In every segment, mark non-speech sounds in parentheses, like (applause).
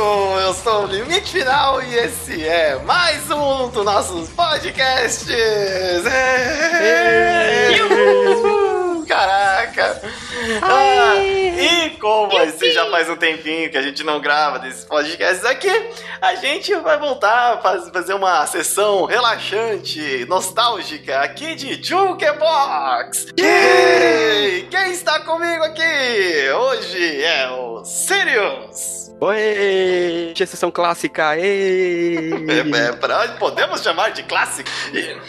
Eu sou o Limite Final e esse é mais um dos nossos podcasts! É... Caraca! Ah, e como assim já faz um tempinho que a gente não grava desses podcasts aqui, a gente vai voltar a fazer uma sessão relaxante, nostálgica aqui de Jukebox! E quem está comigo aqui hoje é o Sirius! Oi! Sessão clássica, ei! (laughs) É, é, pra, podemos chamar de clássico?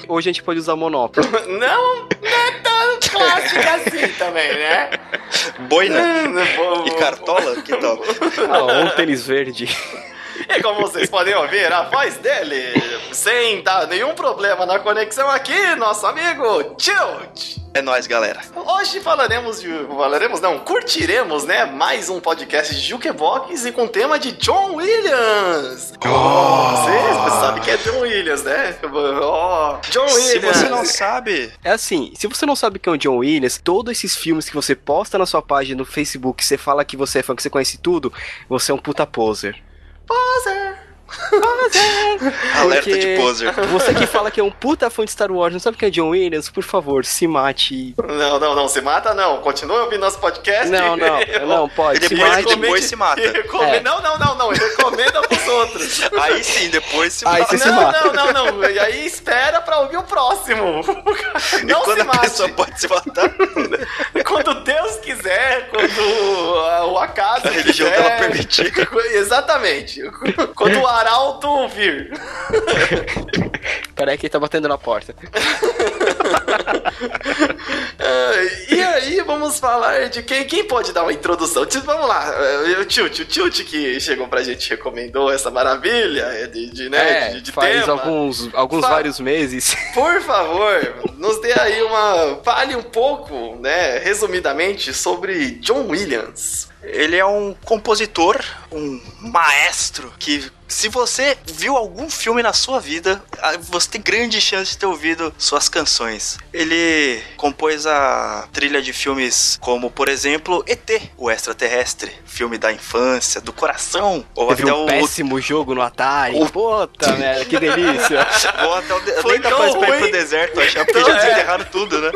Hoje a gente pode usar monóculo. (laughs) Não, não é tão clássica assim também, né? Boina e cartola, que tal? Ah, um tênis verde. E como vocês podem ouvir, a voz dele, sem dar nenhum problema na conexão aqui, nosso amigo Tilt. É nóis, galera. Hoje falaremos de. Falaremos, não, curtiremos, né? Mais um podcast de Jukebox e com tema de John Williams. Oh. Você sabe que é John Williams, né? Oh, John Williams. Se você não sabe. É assim, se você não sabe quem é o John Williams, todos esses filmes que você posta na sua página no Facebook, você fala que você é fã, que você conhece tudo, você é um puta poser. Poser! Poser! Alerta de poser. Você que fala que é um puta fã de Star Wars, não sabe quem é John Williams? Por favor, se mate. Não, não, não, se mata não. Continua ouvindo nosso podcast. Não, não, (laughs) não, pode. E depois, se mate. depois se mata. É. Não, não, não, não. Recomenda pros outros. Aí sim, depois se Aí mata. você se não, mata. não, não, não. E aí espera pra ouvir o próximo. (laughs) Não e quando se a mate. pessoa pode se matar, (laughs) Quando Deus quiser, quando a- o acaso a religião quiser. dela permitir. Exatamente. Quando o arauto vir. (laughs) Peraí que ele tá batendo na porta. Ah, (laughs) e aí, vamos falar de quem, quem pode dar uma introdução. Vamos lá, eh, o Tilt, o Tilt que chegou pra gente recomendou essa maravilha eh, de, de, né, É, de, de faz tema. alguns, alguns Fa- vários meses. (laughs) Por favor, nos dê aí uma. Fale um pouco, né, resumidamente, sobre John Williams. Ele é um compositor, um maestro que se você viu algum filme na sua vida, você tem grande chance de ter ouvido suas canções. Ele compôs a trilha de filmes como, por exemplo, ET, o extraterrestre, filme da infância, do coração, ou Teve até um o péssimo jogo no Atari. o- Puta (laughs) merda, que delícia. (laughs) ou até o de... Foi nem dá pra ir pro deserto, achar porque Então, já é. tudo, né?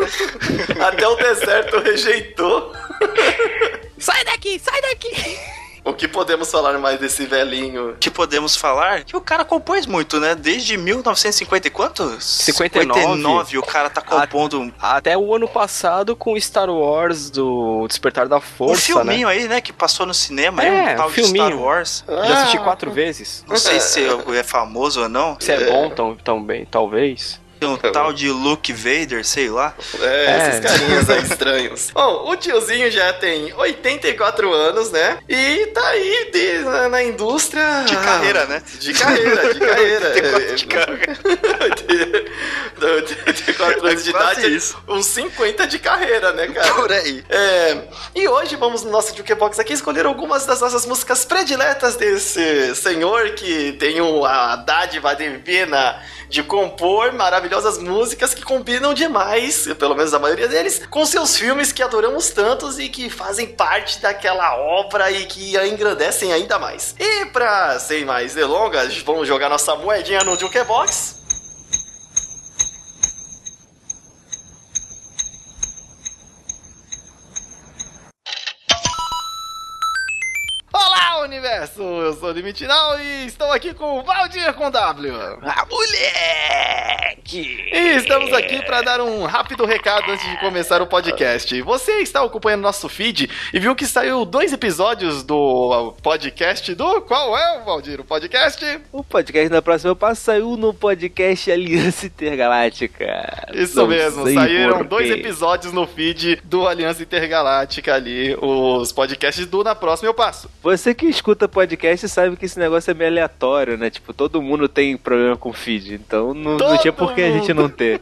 Até o deserto rejeitou. (laughs) sai daqui, sai daqui. O que podemos falar mais desse velhinho? que podemos falar que o cara compôs muito, né? Desde 1950 e quanto? 59. 59 o cara tá compondo Até o ano passado com Star Wars do Despertar da um Força, filminho aí, né? Que passou no cinema, É, aí, um tal de filminho. Star Wars. né? Já assisti quatro vezes. Não sei se é famoso ou não. Se é bom tão, também, talvez. Tem um tal de Luke Vader, sei lá. É, É. esses carinhas aí estranhos. (laughs) Bom, o tiozinho já tem 84 anos, né? E tá aí de- na, na indústria. De carreira, né? De carreira, de carreira. (laughs) 84 de carreira. (laughs) 84 anos de É idade, isso. uns 50 de carreira, né, cara? Por aí. É, e hoje vamos no nosso Jukebox aqui escolher algumas das nossas músicas prediletas desse senhor que tem o- a dádiva divina de compor maravilhosas músicas que combinam demais, pelo menos a maioria deles, com seus filmes que adoramos tantos e que fazem parte daquela obra e que a engrandecem ainda mais. E pra, sem mais delongas, vamos jogar nossa moedinha no Jukebox. Universo! Eu sou o Limitinal e estou aqui com o Valdir com W. Ah, moleque! E estamos aqui para dar um rápido recado antes de começar o podcast. Você está acompanhando nosso feed e viu que saiu dois episódios do podcast do. Qual é, Valdir? O podcast? O podcast da próxima passo saiu no podcast Aliança Intergaláctica. Isso Não mesmo, saíram dois episódios no feed do Aliança Intergaláctica ali, os podcasts do Na Próxima Eu Passo. Você que escuta podcast sabe que esse negócio é meio aleatório, né? Tipo, todo mundo tem problema com feed, então não, não tinha por que a gente não ter.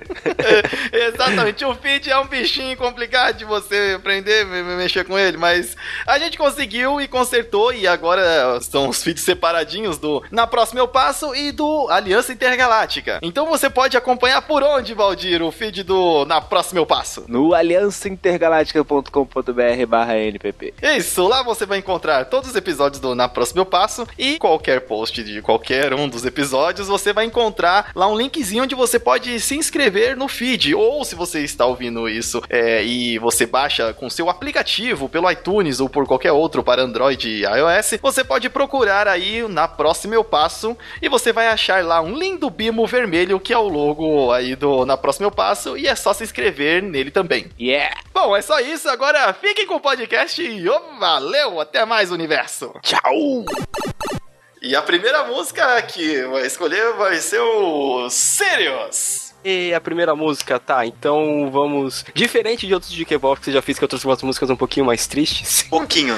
É, (laughs) Exatamente, o feed é um bichinho complicado de você aprender, me- me- mexer com ele, mas a gente conseguiu e consertou e agora são os feeds separadinhos do Na Próxima Eu Passo e do Aliança Intergaláctica. Então você pode acompanhar por onde, Valdir, o feed do Na Próxima Eu Passo? No aliançaintergaláctica.com.br barra NPP. Isso, lá você vai encontrar todos os episódios do Na Próxima próximo passo. E qualquer post de qualquer um dos episódios, você vai encontrar lá um linkzinho onde você pode se inscrever no feed. Ou se você está ouvindo isso é, e você baixa com seu aplicativo pelo iTunes ou por qualquer outro para Android e iOS, você pode procurar aí na próxima eu passo e você vai achar lá um lindo bimo vermelho que é o logo aí do na próxima eu passo e é só se inscrever nele também. Yeah! Bom, é só isso. Agora fiquem com o podcast e oh, valeu! Até mais, universo! Tchau! E a primeira música que vai escolher vai ser o Sirius. E a primeira música, tá, então vamos. Diferente de outros Jukebox que você já fiz, que eu trouxe umas músicas um pouquinho mais tristes. (laughs) Pouquinho.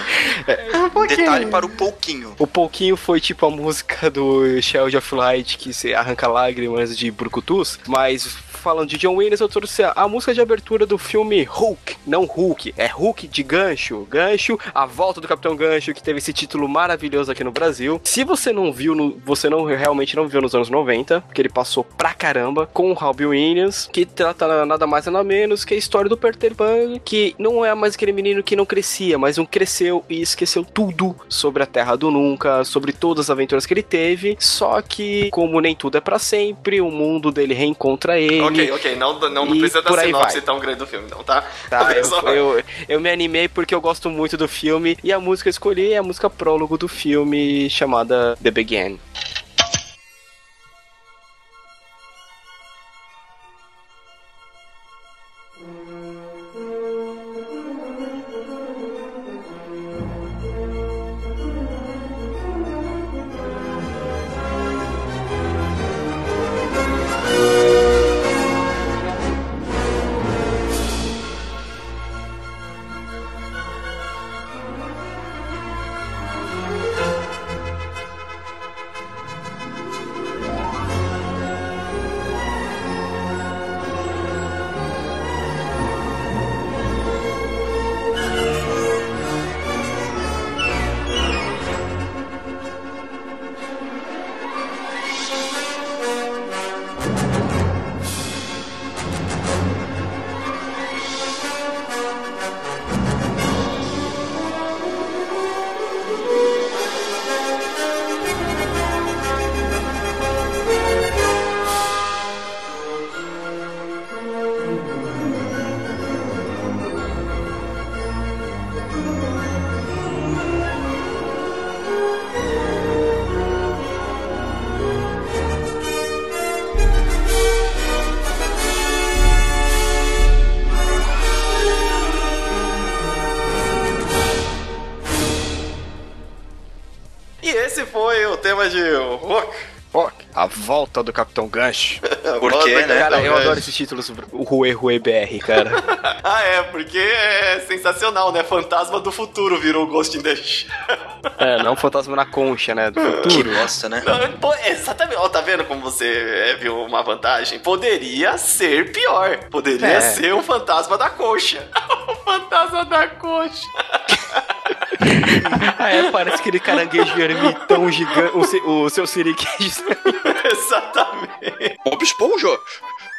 Detalhe para o pouquinho. O pouquinho foi tipo a música do Shell of Light, que você arranca lágrimas de brucutus, mas falando de John Williams, eu trouxe a, a música de abertura do filme Hulk. Não Hulk, é Hulk de Gancho. Gancho, a volta do Capitão Gancho, que teve esse título maravilhoso aqui no Brasil. Se você não viu, no, você não realmente não viu nos anos 90, porque ele passou pra caramba, com o Robbie Williams, que trata nada mais nada menos que a história do Peter Pan, que não é mais aquele menino que não crescia, mas um cresceu e esqueceu tudo sobre a Terra do Nunca, sobre todas as aventuras que ele teve. Só que, como nem tudo é para sempre, o mundo dele reencontra ele. Ok, ok, não, não, não precisa da sinopse vai. tão grande do filme, não, tá? Tá, (laughs) eu, eu, eu me animei porque eu gosto muito do filme e a música que eu escolhi é a música prólogo do filme chamada The Begin. Tema de Rock. Rock, a volta do Capitão Gancho. (laughs) Por quê, né? Cara, eu adoro esses títulos, o Rue Rue BR, cara. (laughs) Ah, é, porque é sensacional, né? Fantasma do futuro virou Ghost in the Shell. é, não fantasma na concha, né? Do (laughs) Que futuro. bosta, né? Não, pô, exatamente. Ó, tá vendo como você é, viu uma vantagem? Poderia ser pior. Poderia É. ser o fantasma da coxa. o fantasma da coxa. Ah, (laughs) é, parece aquele caranguejo ermitão gigante, o, o seu siriquejo. (laughs) Exatamente. Bob Esponja!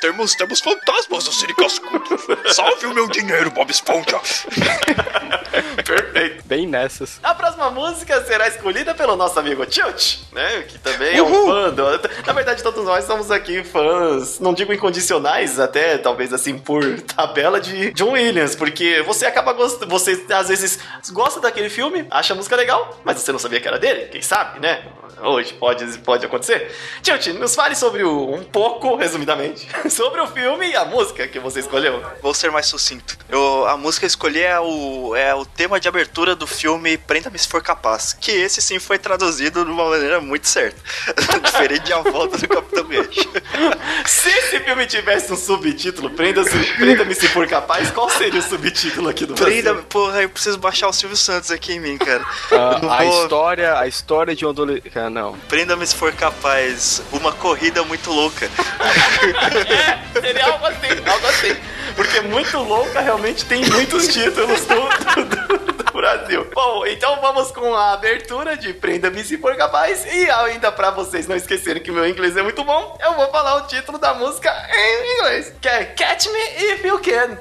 Temos, temos fantasmas no Siri Cascudo! Salve o meu dinheiro, Bob Esponja! Perfeito. Bem nessas. A próxima música será escolhida pelo nosso amigo Tilt, né? Que também é um Uhul. fã. Do... Na verdade, todos nós somos aqui fãs, não digo incondicionais, até talvez assim por tabela de John Williams, porque você acaba gostando. Você às vezes gosta daquele filme, acha a música legal, mas você não sabia que era dele, quem sabe, né? Hoje pode, pode acontecer. Tilt, nos fale sobre o, um pouco, resumidamente, sobre o filme e a música que você escolheu. Vou ser mais sucinto. Eu, a música que eu escolhi é o, é o tema de abertura do filme Prenda-me se for capaz. Que esse sim foi traduzido de uma maneira muito certa. (laughs) Diferente de A Volta do Capitão Gancho. (laughs) Se esse filme tivesse um subtítulo, Prenda-me se for capaz, qual seria o subtítulo aqui do Brasil? Prenda, porra, eu preciso baixar o Silvio Santos aqui em mim, cara. Não a vou- história, a história de um adolescente. Ah, não. Prenda-me se for capaz. Uma corrida muito louca. (laughs) (laughs) Seria algo assim, algo assim. Porque muito louca realmente tem muitos títulos do, do- do Brasil. Bom, então vamos com a abertura de Prenda-me se for capaz. E ainda pra vocês não esquecerem que meu inglês é muito bom, eu vou falar o título da música em inglês. Que é Catch Me If You Can.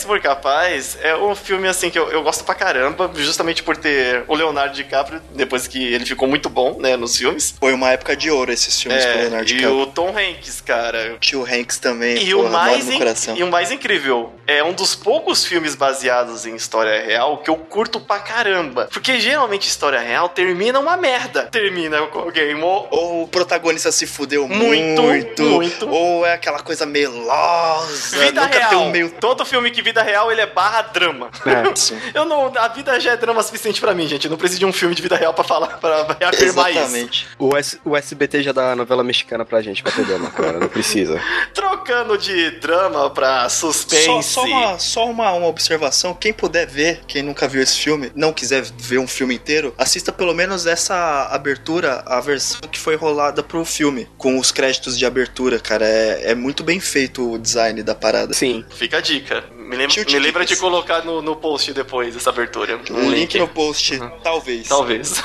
Se for capaz é um filme assim que eu, eu gosto pra caramba, justamente por ter o Leonardo DiCaprio, depois que ele ficou muito bom, né, nos filmes. Foi uma época de ouro esses filmes com o É, Leonardo e DiCaprio. o Tom Hanks, cara. Tio Hanks também, E porra, o, mais no coração. e o mais incrível, é um dos poucos filmes baseados em história real que eu curto pra caramba. Porque geralmente história real termina uma merda. Termina com alguém mo- Ou o protagonista se fudeu Muito, muito, muito. Ou é aquela coisa melosa. Vida nunca real. tem um meio. Todo filme que vida real ele é barra drama. É. (laughs) Sim. Eu não, a vida já é drama suficiente pra mim, gente. Eu não preciso de um filme de vida real pra falar, pra reafirmar isso. Exatamente. O, S- o SBT já dá novela mexicana pra gente pra ter drama, cara. Não precisa. (laughs) Trocando de drama pra suspense. Só, só uma, só uma, uma observação. Quem puder ver, quem nunca viu esse filme, não quiser ver um filme inteiro, assista pelo menos essa abertura, a versão que foi rolada pro filme, com os créditos de abertura, cara. É, é muito bem feito o design da parada. Sim. Fica a dica. Me lembra, me lembra de colocar no, no post depois essa abertura. Um link no post, talvez. Talvez.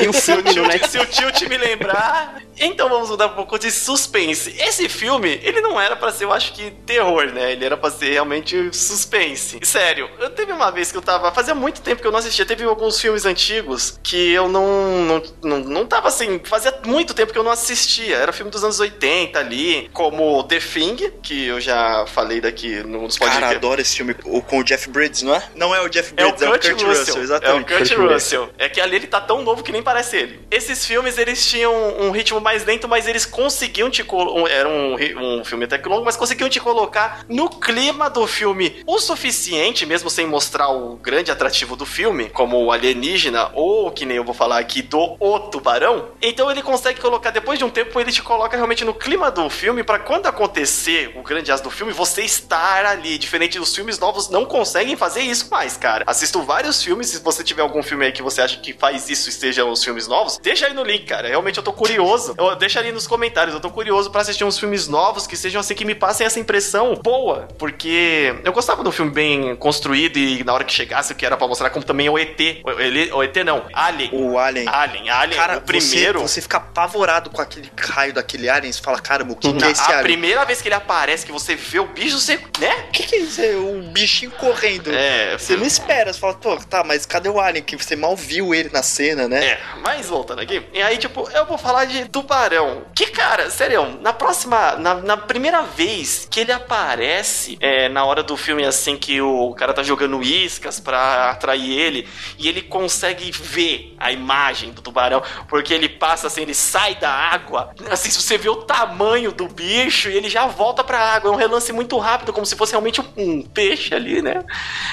E o (laughs) se, o filme no tilt, Netflix. se o tilt me lembrar. Então vamos mudar um pouco de suspense. Esse filme, ele não era pra ser, eu acho que, terror, né? Ele era pra ser realmente suspense. Sério, eu teve uma vez que eu tava. Fazia muito tempo que eu não assistia. Teve alguns filmes antigos que eu não. Não, não, não tava assim. Fazia muito tempo que eu não assistia. Era filme dos anos 80 ali, como The Thing, que eu já falei daqui nos Cara, podcasts. Adoro esse filme o, com o Jeff Bridges, não é? Não é o Jeff É o Bridges, Kurt, Russell. exatamente. É o Kurt, Kurt Russell. É que ali ele tá tão novo que nem parece ele. Esses filmes, eles tinham um ritmo mais lento, mas eles conseguiam te colocar. Era um, um filme até que longo, mas conseguiam te colocar no clima do filme o suficiente, mesmo sem mostrar o grande atrativo do filme, como o alienígena, ou que nem eu vou falar aqui, do O Tubarão. Então ele consegue colocar, depois de um tempo, ele te coloca realmente no clima do filme, pra quando acontecer o grande as do filme, você estar ali. Diferente dos filmes novos, não conseguem fazer isso mais, cara. Assisto vários filmes, se você tiver algum filme aí que você acha que faz isso e estejam os filmes novos, deixa aí no link, cara. Realmente eu tô curioso. Eu, deixa ali nos comentários, eu tô curioso pra assistir uns filmes novos que sejam assim, que me passem essa impressão boa. Porque eu gostava de um filme bem construído e na hora que chegasse o que era pra mostrar, como também o ET. O, ele, o ET não, Alien. O Alien. Alien, Alien, Cara, o primeiro. Você, você fica apavorado com aquele raio daquele alien. Você fala, caramba, o que, que é esse a alien? primeira vez que ele aparece, que você vê o bicho, você. né? O que, que é isso? Vê o bichinho correndo. É, Você não espera, você fala, pô, tá, mas cadê o Alien? Que você mal viu ele na cena, né? É, mas voltando aqui. E aí, tipo, eu vou falar de tubarão. Que, cara, sério, na próxima. Na, na primeira vez que ele aparece é, na hora do filme, assim, que o cara tá jogando iscas pra atrair ele, e ele consegue ver a imagem do tubarão, porque ele passa assim, ele sai da água. Assim, se você vê o tamanho do bicho, e ele já volta pra água. É um relance muito rápido, como se fosse realmente um, um peixe ali, né?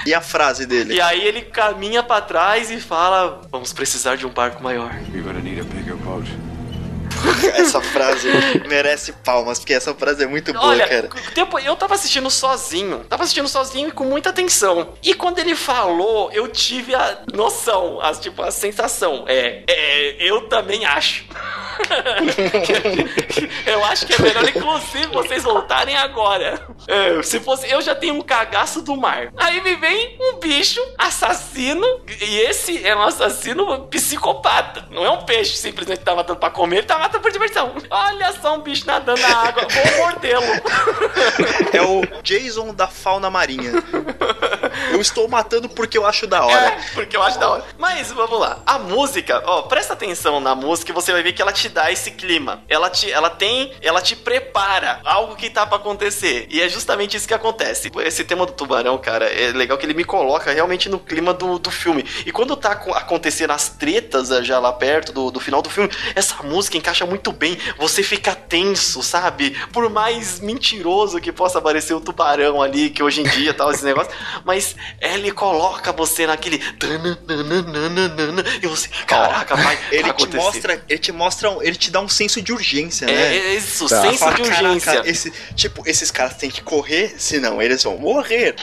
E a frase dele? E aí ele caminha pra trás e fala: Vamos precisar de um barco maior. You're gonna need a bigger boat. (laughs) Essa frase merece palmas, porque essa frase é muito boa, Olha, cara. tempo, eu tava assistindo sozinho. Tava assistindo sozinho e com muita atenção. E quando ele falou, eu tive a noção, a, tipo, a sensação. É, é eu também acho. (laughs) eu acho que é melhor, inclusive, vocês voltarem agora. É, se fosse, eu já tenho um cagaço do mar. Aí me vem um bicho assassino, e esse é um assassino psicopata. Não é um peixe simplesmente que tá matando pra comer, ele tá matando por diversão. Olha só um bicho nadando na água, vou mordê-lo. (laughs) É o Jason da fauna marinha. (laughs) Eu estou matando porque eu acho da hora. É, porque eu acho da hora. Mas vamos lá. A música, ó, presta atenção na música e você vai ver que ela te dá esse clima. Ela te, ela tem, ela te prepara algo que tá pra acontecer. E é justamente isso que acontece. Esse tema do tubarão, cara, é legal que ele me coloca realmente no clima do, do filme. E quando tá co- acontecendo as tretas eh, já lá perto do, do final do filme, essa música encaixa muito bem. Você fica tenso, sabe? Por mais mentiroso que possa parecer o tubarão ali, que hoje em dia tal, esse negócio. (laughs) Mas ele coloca você naquele. E você, caraca, vai. Ele vai te acontecer. mostra, ele te mostra, ele te dá um senso de urgência, né? é isso, Tá. senso Fala, de urgência. "Caraca, esse, tipo, esses caras têm que correr, senão eles vão morrer.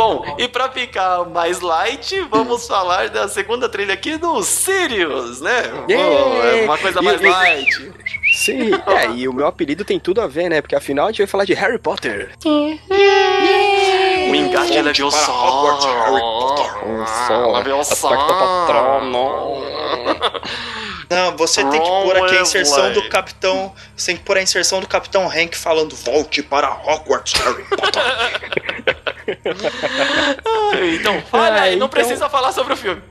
Bom, e pra ficar mais light, vamos falar da segunda trilha aqui do Sirius, né? Bom, é uma coisa mais light. Sim, é, e o meu apelido tem tudo a ver, né? Porque afinal a gente vai falar de Harry Potter. O engate é levioso. para Hogwarts, Harry Só, Levioso. aspecto patrono. Não, você tem que pôr aqui a inserção Wesley. do Capitão. Você tem que pôr a inserção do Capitão Hank falando volte para Hogwarts, Harry Potter. (laughs) Então, fala aí, É, não então- precisa falar sobre o filme.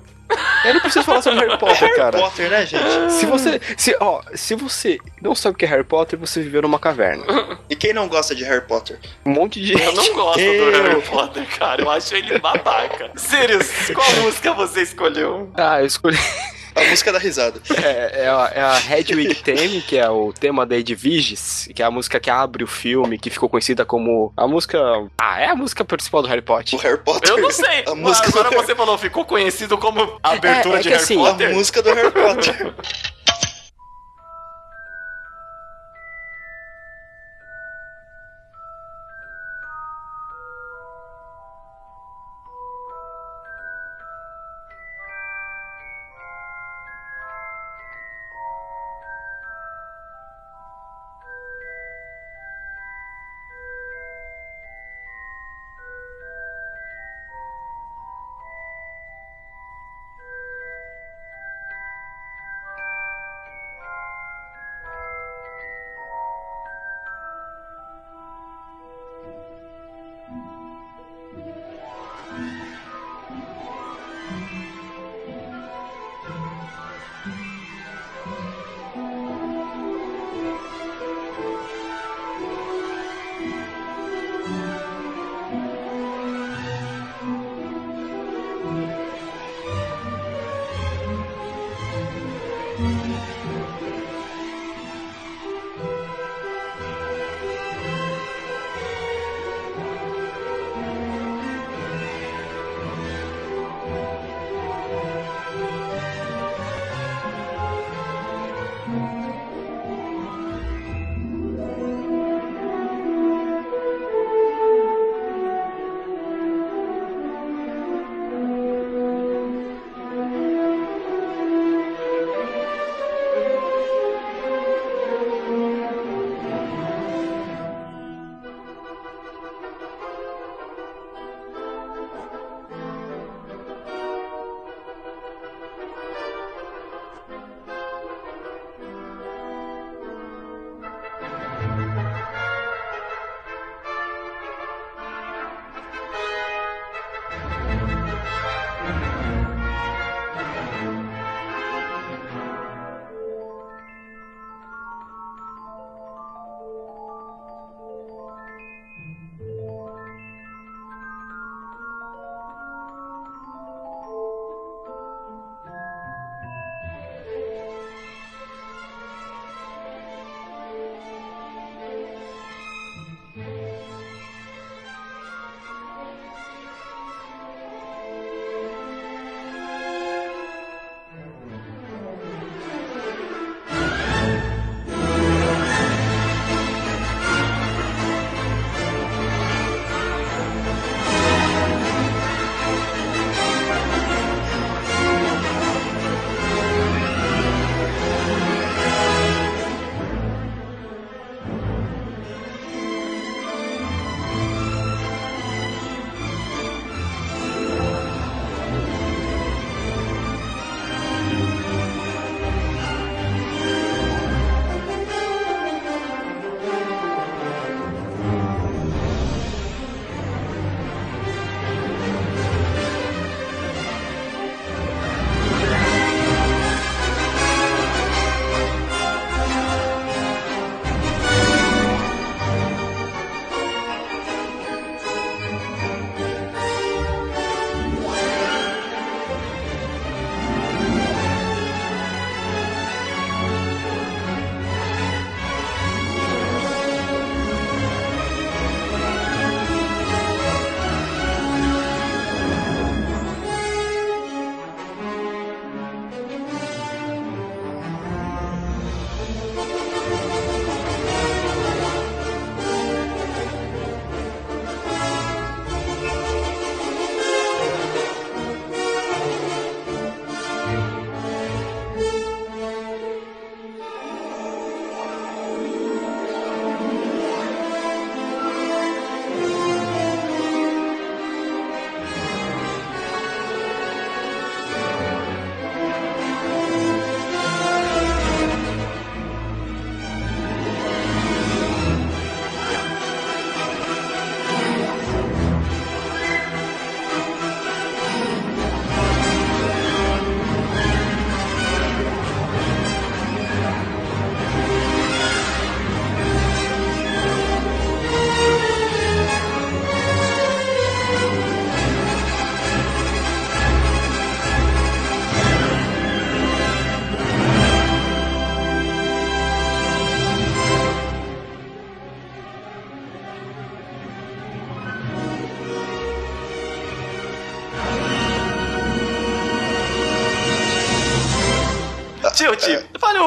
Eu não preciso falar sobre Harry (laughs) Potter, Harry cara. Potter, né, gente? Se você, se, ó, se você não sabe o que é Harry Potter, você viveu numa caverna. E quem não gosta de Harry Potter? Um monte de Eu não gosto do Eu- Harry Potter, cara. Eu acho ele babaca. (laughs) Sirius, qual música você escolheu? Ah, eu escolhi. A música da risada. (laughs) É, é a, é a Hedwig Theme, que é o tema da Edviges, que é a música que abre o filme, que ficou conhecida como a música. Ah, é a música principal do Harry O Potter. Harry Potter. Eu não sei. (laughs) A música Agora Harry- você falou, ficou conhecido como a abertura É, é de que Harry assim, A Potter. música do Harry Potter. (laughs)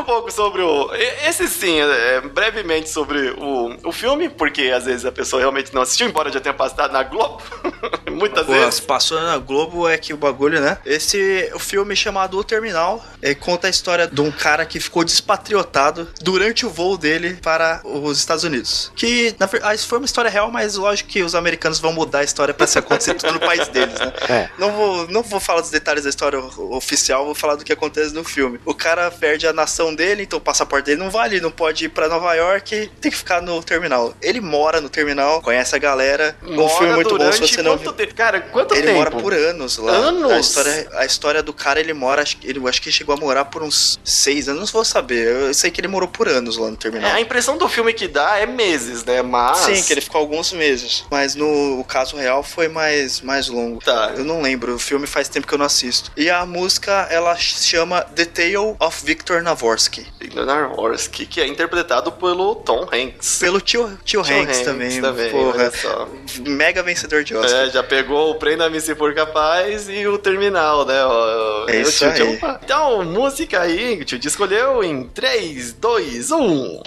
um pouco sobre o. Esse sim, é, brevemente sobre o, o filme, porque às vezes a pessoa realmente não assistiu, embora já tenha passado na Globo. (laughs) Muitas Pô, vezes. passou na Globo é que o bagulho, né? Esse o filme chamado O Terminal é, conta a história de um cara que ficou despatriotado durante o voo dele para os Estados Unidos. Que na verdade isso foi uma história real, mas lógico que os americanos vão mudar a história para se acontecer tudo no país deles, né? É. Não vou, não vou falar dos detalhes da história oficial, vou falar do que acontece no filme. O cara perde a nação dele, então o passaporte dele não vale, não pode ir pra Nova York, tem que ficar no terminal. Ele mora no terminal, conhece a galera. um Mora filme muito bom se durante você não tempo? Cara, quanto Ele tempo? mora por anos lá. Anos? A história, a história do cara, ele mora, acho, que- ele, acho que ele chegou a morar por uns seis anos, não vou saber. Eu sei que ele morou por anos lá no terminal. É, a impressão do filme que dá é meses, né? Mas. Sim, que ele ficou alguns meses. Mas no o caso real foi mais, mais longo. Tá. Eu não lembro, o filme faz tempo que eu não assisto. E a música, ela chama The Tale of Victor Navorsky. Leonard Horsky, que é interpretado pelo Tom Hanks. Pelo tio, tio, Hanks, Hanks também. também, porra. Mega vencedor de Oscar. É, já pegou o Prenda-me se for capaz e o Terminal, né? ó, É o isso tio aí. Então, música aí, o tio escolheu em um. 3, 2, 1.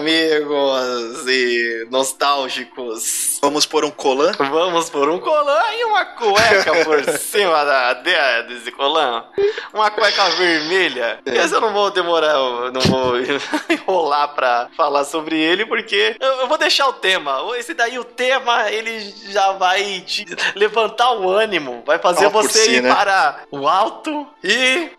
Amigos e nostálgicos. Vamos por um colan? Vamos por um colan e uma cueca por (laughs) cima da, desse colan. Uma cueca vermelha. Esse eu não vou demorar, não vou (laughs) enrolar pra falar sobre ele, porque eu, eu vou deixar o tema. Esse daí, o tema, ele já vai te levantar o ânimo, vai fazer Ó, você si, ir né? para o alto e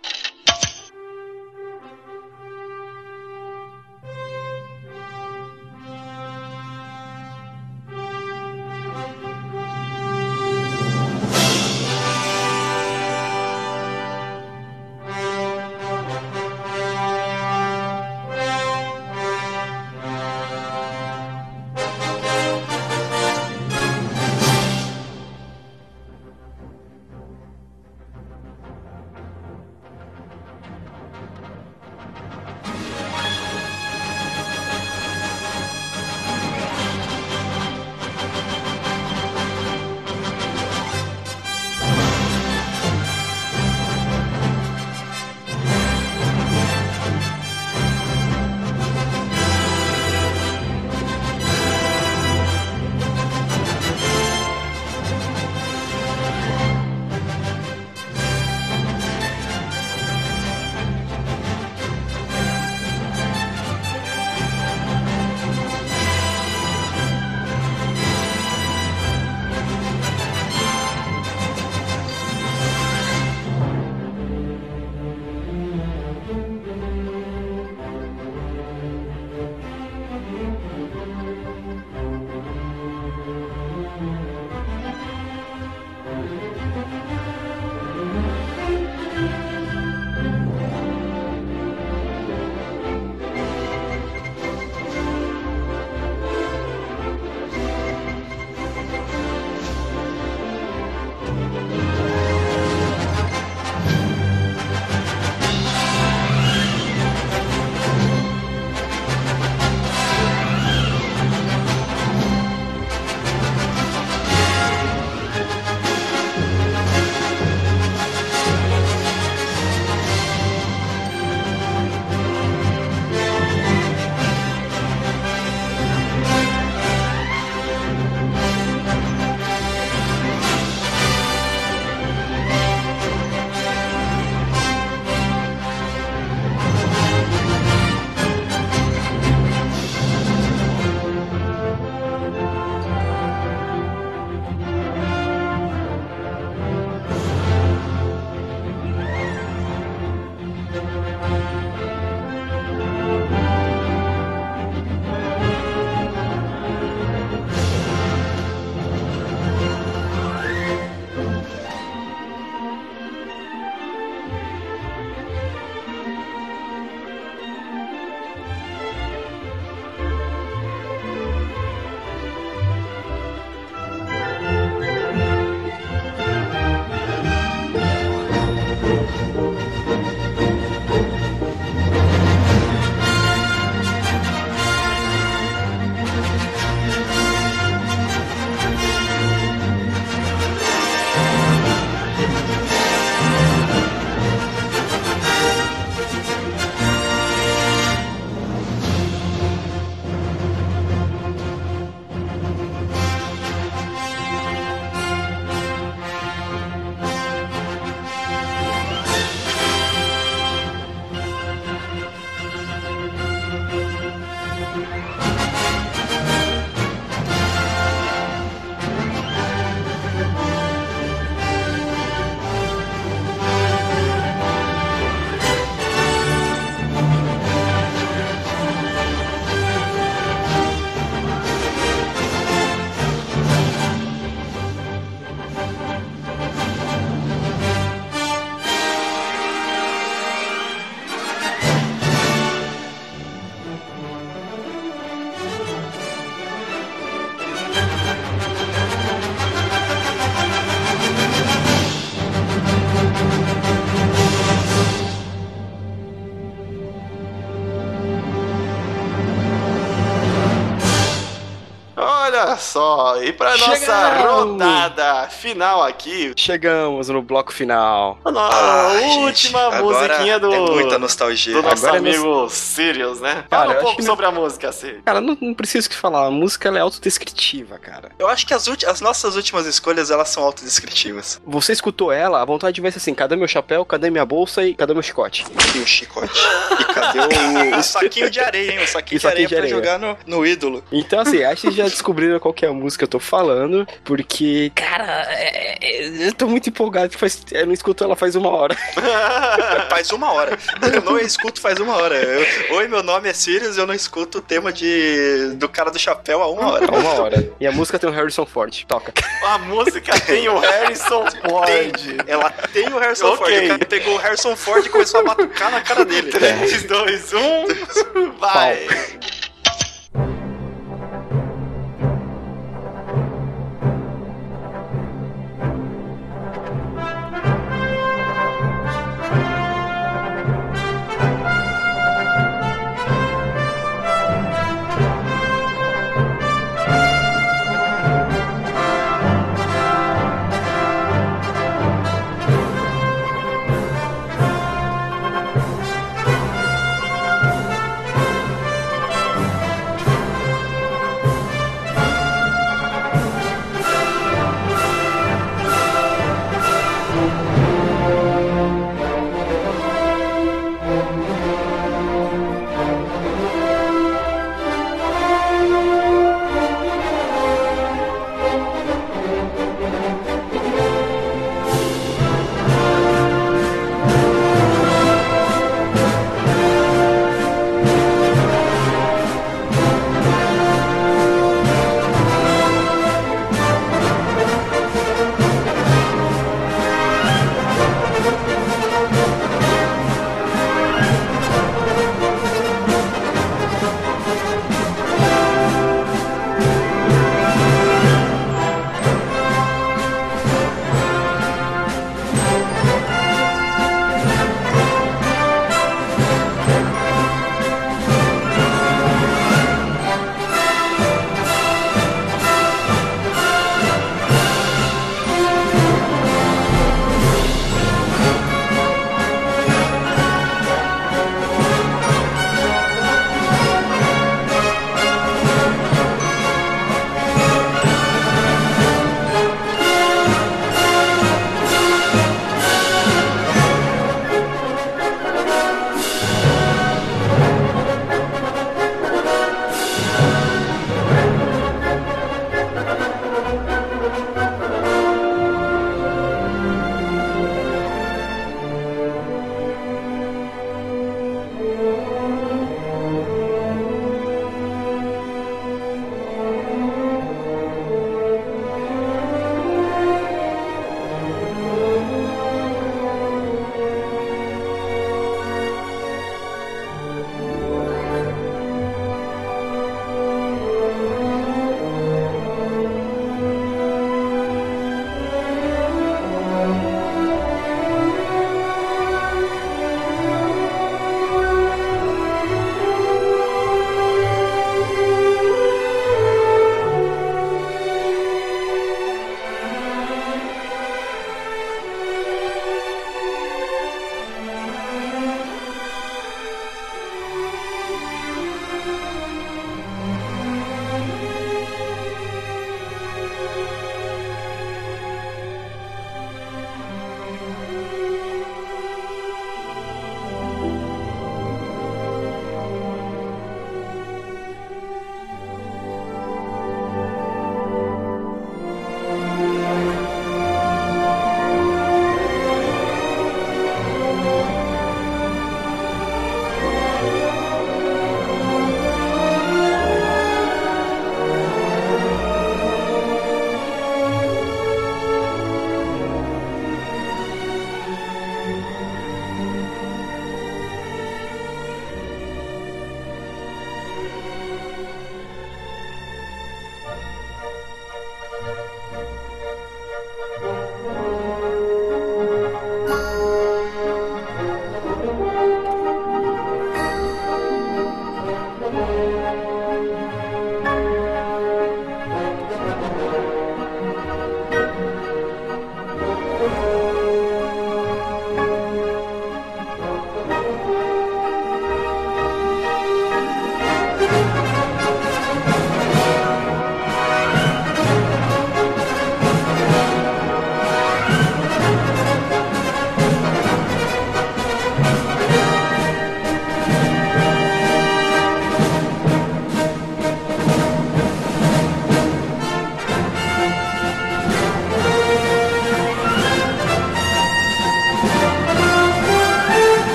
só, e pra nossa Chegamos. rodada final aqui, Chegamos no bloco final. a gente, última agora musiquinha do, É muita nostalgia. do nosso Agora é amigo Sirius, né? Cara, Fala um pouco sobre a música, Sirius. Cara, não, não preciso que falar. A música ela é autodescritiva, cara. Eu acho que as, ulti- as nossas últimas escolhas, elas são autodescritivas. Você escutou ela, a vontade vai ser assim: cadê meu chapéu, cadê minha bolsa e cadê meu chicote? E o chicote. E cadê o, o saquinho de areia, hein? O saquinho E de areia saquinho de pra areia. jogar no, no ídolo. Então, assim, acho que já descobriram qual que é a música eu tô falando, porque, cara, é- é- eu tô muito empolgado que faz, eu não escuto ela faz uma hora. (laughs) Faz uma hora. Eu não escuto faz uma hora. Eu- Oi, meu nome é Sirius eu não escuto o tema de do cara do chapéu há uma hora. Há uma hora. E a música tem o Harrison Ford. Toca. A música tem o Harrison Ford. Ela tem o Harrison Ok. Ford. O cara pegou o Harrison Ford e começou a batucar na cara dele. 3, 2, 1, vai!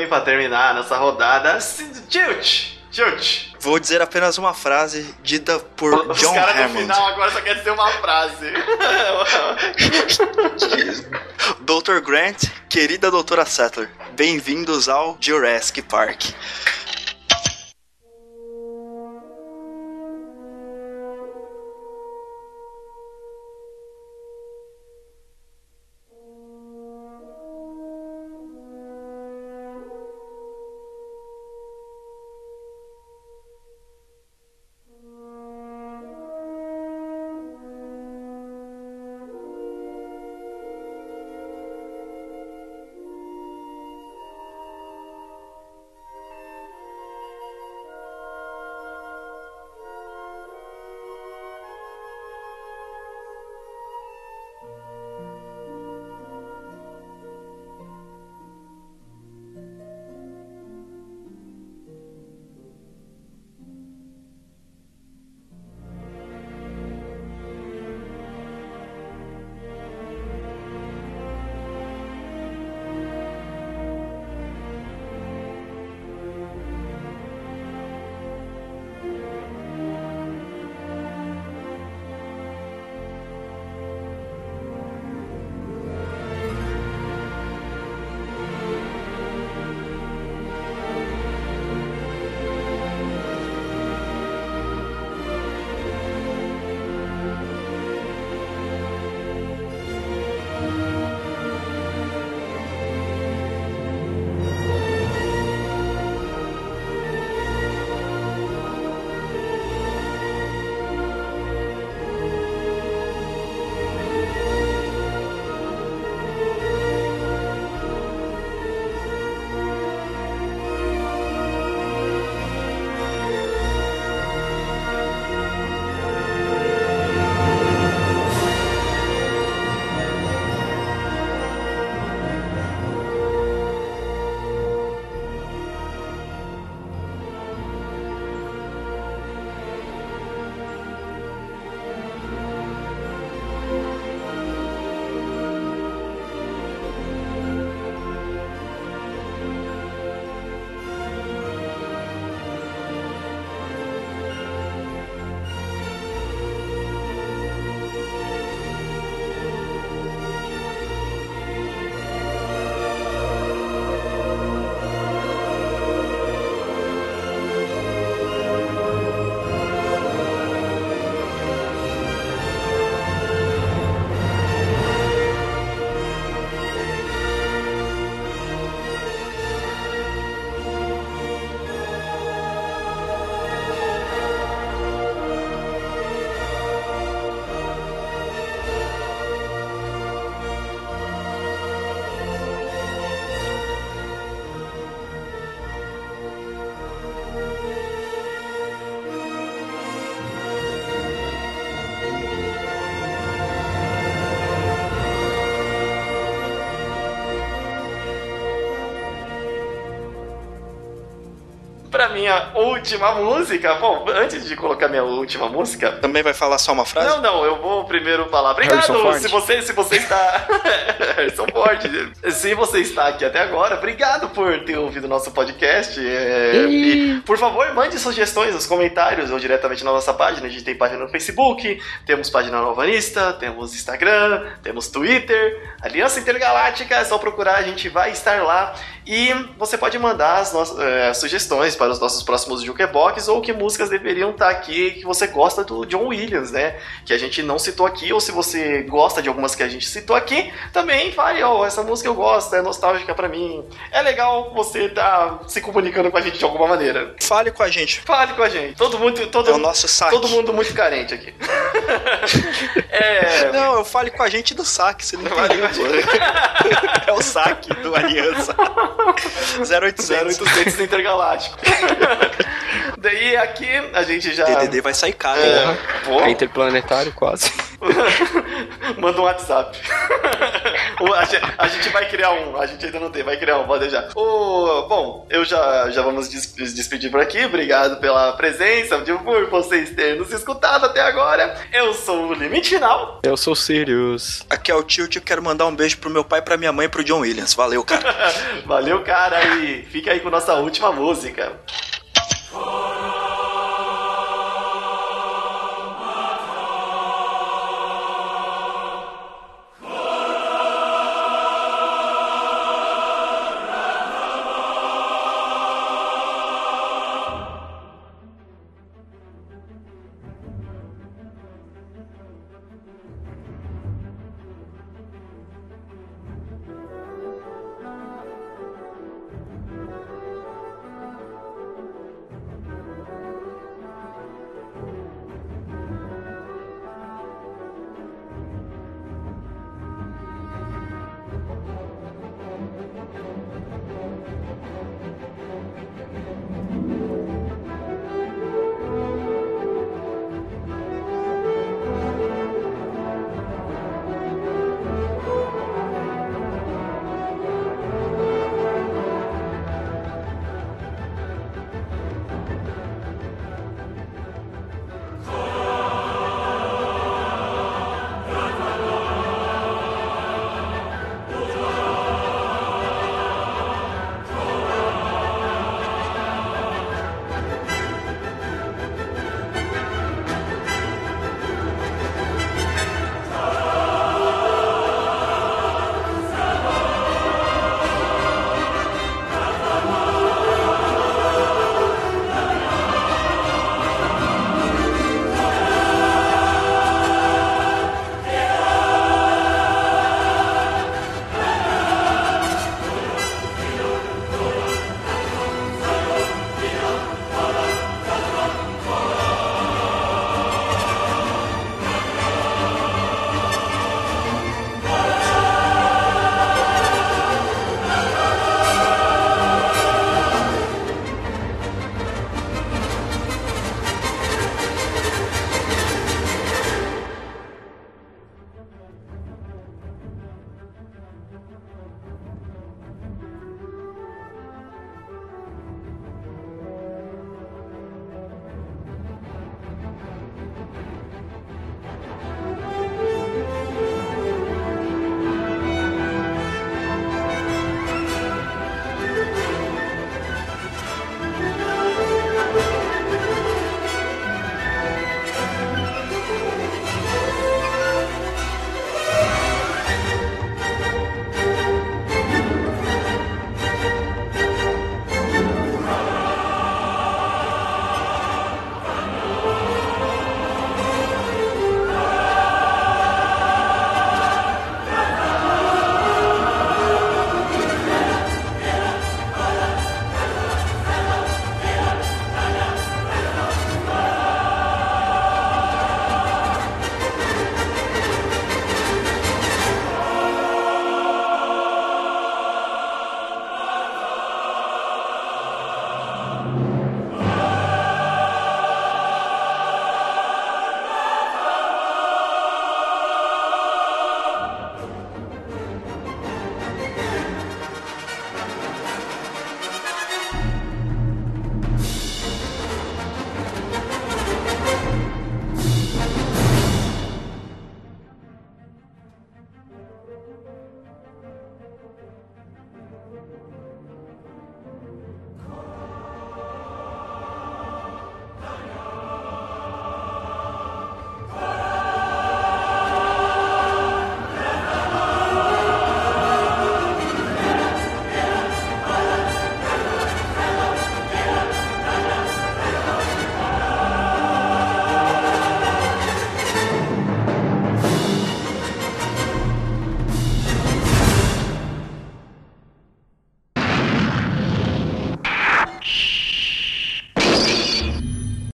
Também pra terminar nessa rodada, Tilt! Tilt! Vou dizer apenas uma frase dita por Os John caras no Hammond. final agora só querem dizer uma frase. (laughs) Dr. Grant, querida doutora Sattler, bem-vindos ao Jurassic Park. Minha última música. Bom, antes de colocar minha última música. Também vai falar só uma frase? Não, não, eu vou primeiro falar. Obrigado! Se você, se você está. (laughs) Harrison Ford. Se você está aqui até agora, obrigado por ter ouvido nosso podcast. É, e, por favor, mande sugestões nos comentários ou diretamente na nossa página. A gente tem página no Facebook, temos página no Alvanista, temos Instagram, temos Twitter, Aliança Intergaláctica, é só procurar, a gente vai estar lá. E você pode mandar as nossas eh, sugestões para os nossos próximos Jukebox ou que músicas deveriam estar aqui que você gosta do John Williams, né? Que a gente não citou aqui, ou se você gosta de algumas que a gente citou aqui, também fale, ó, essa música eu gosto, é nostálgica pra mim. É legal você estar se comunicando com a gente de alguma maneira. Fale com a gente. Fale com a gente. Todo mundo, todo, É o nosso saque. todo mundo muito carente aqui. (laughs) é. Não, eu fale com a gente do saque, você não Fale entendeu. (laughs) É o saque do Aliança. (laughs) 0800. 0800 Intergaláctico. (laughs) Daí aqui a gente já. DDD vai sair caro. É, pô, É interplanetário quase. (laughs) Manda um WhatsApp. (laughs) a, gente, a, gente, vai criar um, a gente ainda não tem, vai criar um, pode deixar. O, bom, eu já, já vamos des despedir por aqui. Obrigado pela presença, por vocês terem nos escutado até agora. Eu sou o Limite Final. Eu sou o Sirius. Aqui é o Tilt, eu quero mandar um beijo pro meu pai, pra minha mãe e pro John Williams. Valeu, cara. (laughs) Valeu, cara, e fica aí com nossa última música. Oh.